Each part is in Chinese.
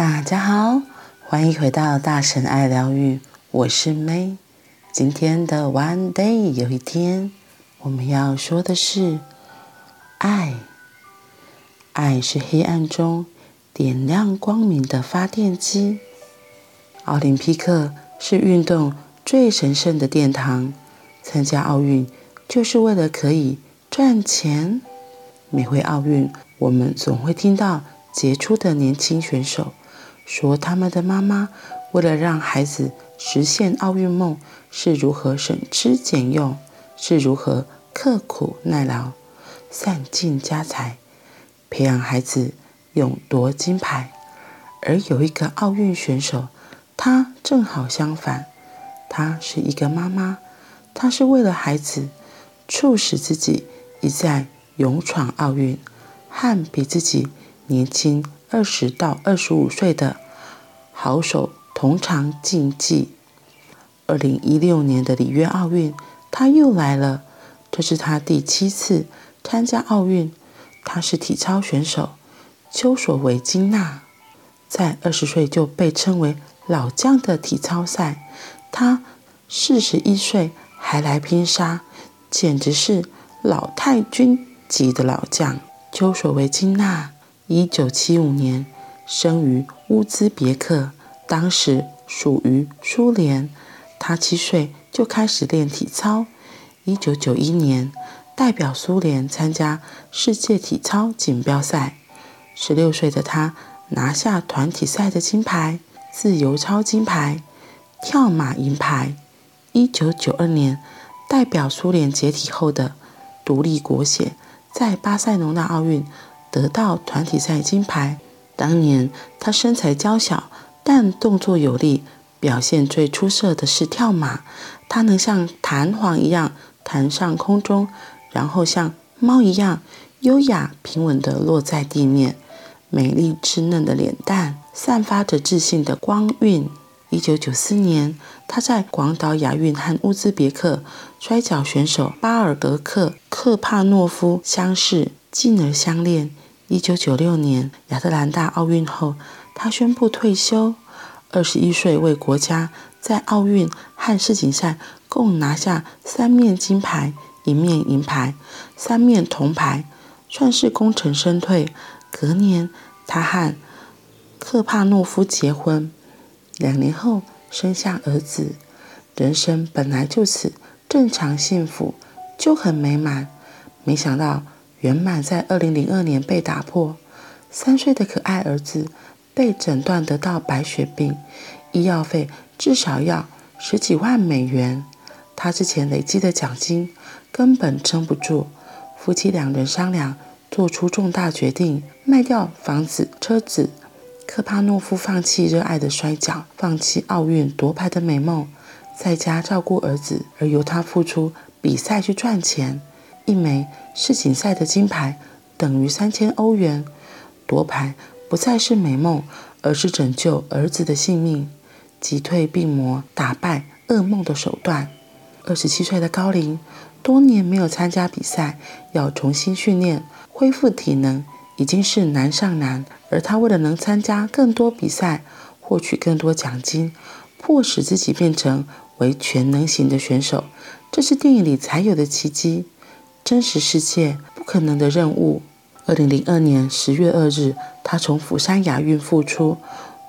大家好，欢迎回到大神爱疗愈，我是 May。今天的 One Day 有一天，我们要说的是爱。爱是黑暗中点亮光明的发电机。奥林匹克是运动最神圣的殿堂，参加奥运就是为了可以赚钱。每回奥运，我们总会听到杰出的年轻选手说，他们的妈妈为了让孩子实现奥运梦，是如何省吃俭用，是如何刻苦耐劳，散尽家财，培养孩子勇夺金牌。而有一个奥运选手，他正好相反，他是一个妈妈，他是为了孩子，促使自己一再。勇闯奥运，和比自己年轻二十到二十五岁的好手同场竞技。二零一六年的里约奥运，他又来了，这是他第七次参加奥运。他是体操选手丘索维金娜，在二十岁就被称为老将的体操赛，他四十一岁还来拼杀，简直是老太君。级的老将丘索维金娜，一九七五年生于乌兹别克，当时属于苏联。他七岁就开始练体操。一九九一年代表苏联参加世界体操锦标赛。十六岁的他拿下团体赛的金牌、自由操金牌、跳马银牌。一九九二年代表苏联解体后的独立国协。在巴塞罗那奥运得到团体赛金牌。当年他身材娇小，但动作有力，表现最出色的是跳马。他能像弹簧一样弹上空中，然后像猫一样优雅平稳地落在地面。美丽稚嫩的脸蛋散发着自信的光晕。一九九四年，他在广岛亚运和乌兹别克摔角选手巴尔格克·克帕诺夫相识，进而相恋。一九九六年亚特兰大奥运后，他宣布退休。二十一岁为国家在奥运和世锦赛共拿下三面金牌、一面银牌、三面铜牌，算是功成身退。隔年，他和克帕诺夫结婚。两年后生下儿子，人生本来就此正常幸福，就很美满。没想到圆满在二零零二年被打破。三岁的可爱儿子被诊断得到白血病，医药费至少要十几万美元。他之前累积的奖金根本撑不住。夫妻两人商量，做出重大决定，卖掉房子、车子。科帕诺夫放弃热爱的摔角，放弃奥运夺牌的美梦，在家照顾儿子，而由他付出比赛去赚钱。一枚世锦赛的金牌等于三千欧元，夺牌不再是美梦，而是拯救儿子的性命，击退病魔，打败噩梦的手段。二十七岁的高龄，多年没有参加比赛，要重新训练，恢复体能。已经是难上难，而他为了能参加更多比赛，获取更多奖金，迫使自己变成为全能型的选手，这是电影里才有的奇迹，真实世界不可能的任务。二零零二年十月二日，他从釜山亚运复出，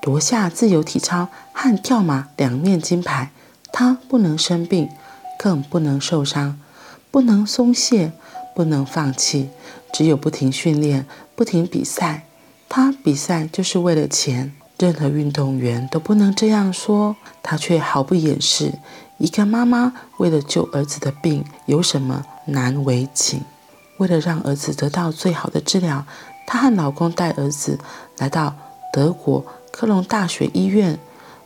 夺下自由体操和跳马两面金牌。他不能生病，更不能受伤，不能松懈，不能放弃，只有不停训练。不停比赛，他比赛就是为了钱。任何运动员都不能这样说，他却毫不掩饰。一个妈妈为了救儿子的病，有什么难为情？为了让儿子得到最好的治疗，她和老公带儿子来到德国科隆大学医院。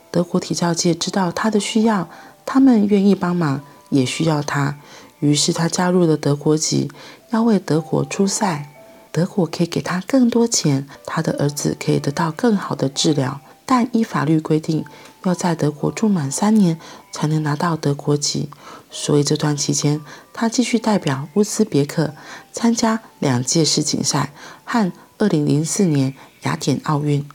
德国体教界知道他的需要，他们愿意帮忙，也需要他。于是他加入了德国籍，要为德国出赛。德国可以给他更多钱，他的儿子可以得到更好的治疗，但依法律规定，要在德国住满三年才能拿到德国籍。所以这段期间，他继续代表乌兹别克参加两届世锦赛和2004年雅典奥运。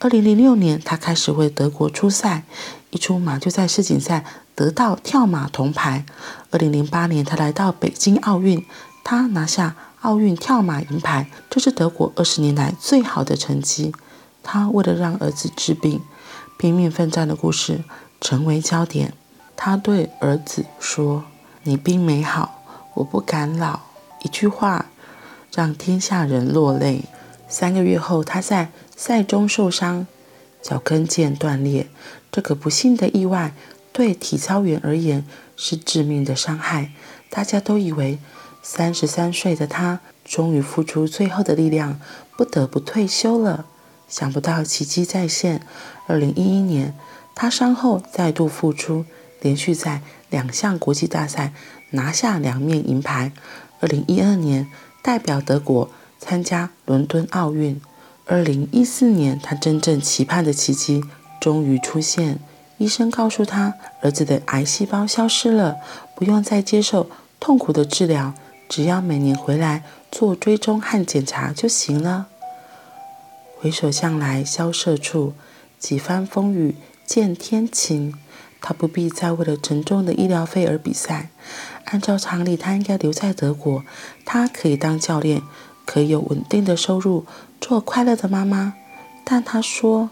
二零零六年，他开始为德国出赛，一出马就在世锦赛得到跳马铜牌。二零零八年，他来到北京奥运，他拿下奥运跳马银牌，这是德国二十年来最好的成绩。他为了让儿子治病，拼命奋战的故事成为焦点。他对儿子说：“你病没好，我不敢老。”一句话让天下人落泪。三个月后，他在赛中受伤，脚跟腱断裂。这个不幸的意外对体操员而言是致命的伤害。大家都以为三十三岁的他终于付出最后的力量，不得不退休了。想不到奇迹再现。二零一一年，他伤后再度复出，连续在两项国际大赛拿下两面银牌。二零一二年，代表德国。参加伦敦奥运，二零一四年，他真正期盼的奇迹终于出现。医生告诉他，儿子的癌细胞消失了，不用再接受痛苦的治疗，只要每年回来做追踪和检查就行了。回首向来萧瑟处，几番风雨见天晴。他不必再为了沉重的医疗费而比赛。按照常理，他应该留在德国，他可以当教练。可以有稳定的收入，做快乐的妈妈。但她说：“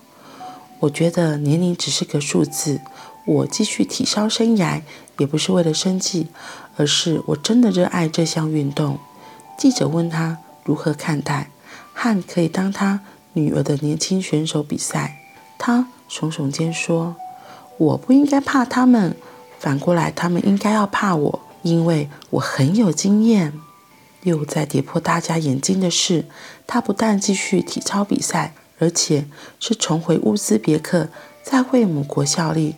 我觉得年龄只是个数字。我继续体操生涯也不是为了生计，而是我真的热爱这项运动。”记者问她如何看待汉可以当他女儿的年轻选手比赛，她耸耸肩说：“我不应该怕他们，反过来他们应该要怕我，因为我很有经验。”又在跌破大家眼镜的是，他不但继续体操比赛，而且是重回乌兹别克，再为母国效力。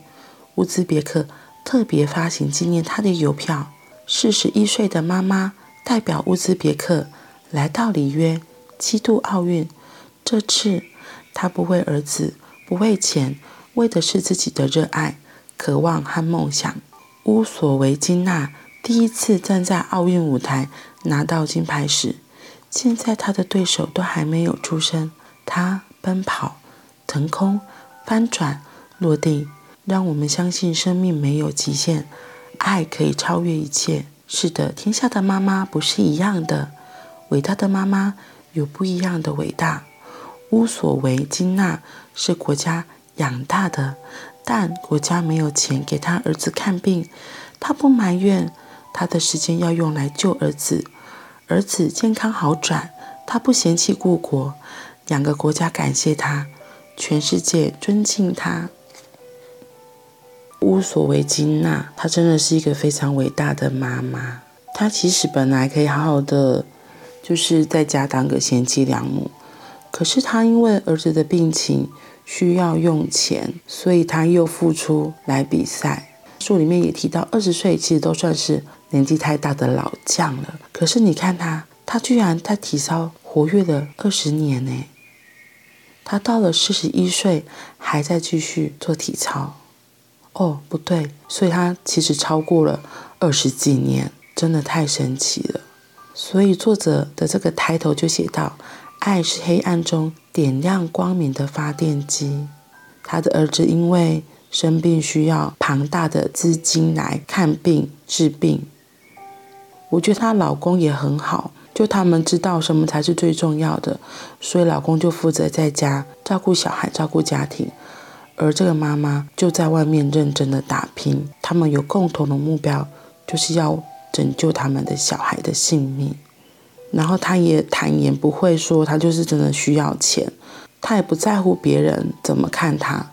乌兹别克特别发行纪念他的邮票。四十一岁的妈妈代表乌兹别克来到里约七度奥运，这次她不为儿子，不为钱，为的是自己的热爱、渴望和梦想。乌索维金娜第一次站在奥运舞台。拿到金牌时，现在他的对手都还没有出生。他奔跑、腾空、翻转、落地，让我们相信生命没有极限，爱可以超越一切。是的，天下的妈妈不是一样的，伟大的妈妈有不一样的伟大。乌索维金娜是国家养大的，但国家没有钱给他儿子看病，他不埋怨，他的时间要用来救儿子。儿子健康好转，他不嫌弃故国，两个国家感谢他，全世界尊敬他。乌索维金娜，她真的是一个非常伟大的妈妈。她其实本来可以好好的，就是在家当个贤妻良母，可是他因为儿子的病情需要用钱，所以他又复出来比赛。书里面也提到，二十岁其实都算是。年纪太大的老将了，可是你看他，他居然在体操活跃了二十年呢。他到了四十一岁还在继续做体操。哦，不对，所以他其实超过了二十几年，真的太神奇了。所以作者的这个抬头就写到：“爱是黑暗中点亮光明的发电机。”他的儿子因为生病需要庞大的资金来看病治病。我觉得她老公也很好，就他们知道什么才是最重要的，所以老公就负责在家照顾小孩、照顾家庭，而这个妈妈就在外面认真的打拼。他们有共同的目标，就是要拯救他们的小孩的性命。然后他也坦言不会说他就是真的需要钱，他也不在乎别人怎么看他。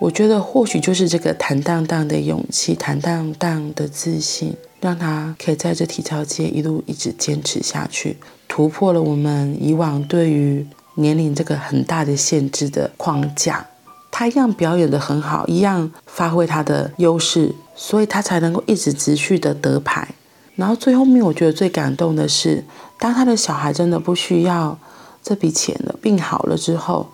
我觉得或许就是这个坦荡荡的勇气、坦荡荡的自信。让他可以在这体操界一路一直坚持下去，突破了我们以往对于年龄这个很大的限制的框架。他一样表演得很好，一样发挥他的优势，所以他才能够一直持续的得牌。然后最后面，我觉得最感动的是，当他的小孩真的不需要这笔钱了，病好了之后，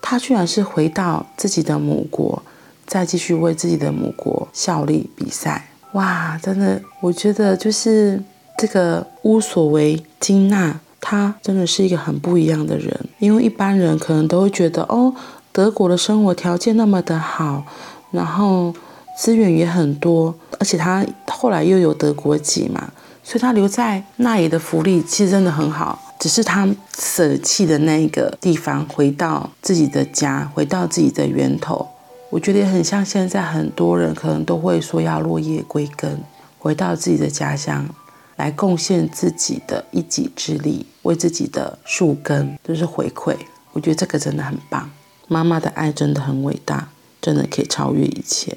他居然是回到自己的母国，再继续为自己的母国效力比赛。哇，真的，我觉得就是这个乌索维金娜，她真的是一个很不一样的人。因为一般人可能都会觉得，哦，德国的生活条件那么的好，然后资源也很多，而且他后来又有德国籍嘛，所以他留在那里的福利其实真的很好。只是他舍弃的那个地方，回到自己的家，回到自己的源头。我觉得也很像现在很多人可能都会说要落叶归根，回到自己的家乡，来贡献自己的一己之力，为自己的树根就是回馈。我觉得这个真的很棒，妈妈的爱真的很伟大，真的可以超越一切。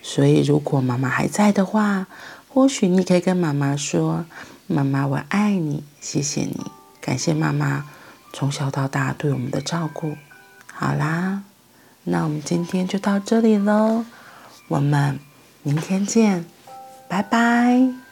所以如果妈妈还在的话，或许你可以跟妈妈说：“妈妈，我爱你，谢谢你，感谢妈妈从小到大对我们的照顾。”好啦。那我们今天就到这里喽，我们明天见，拜拜。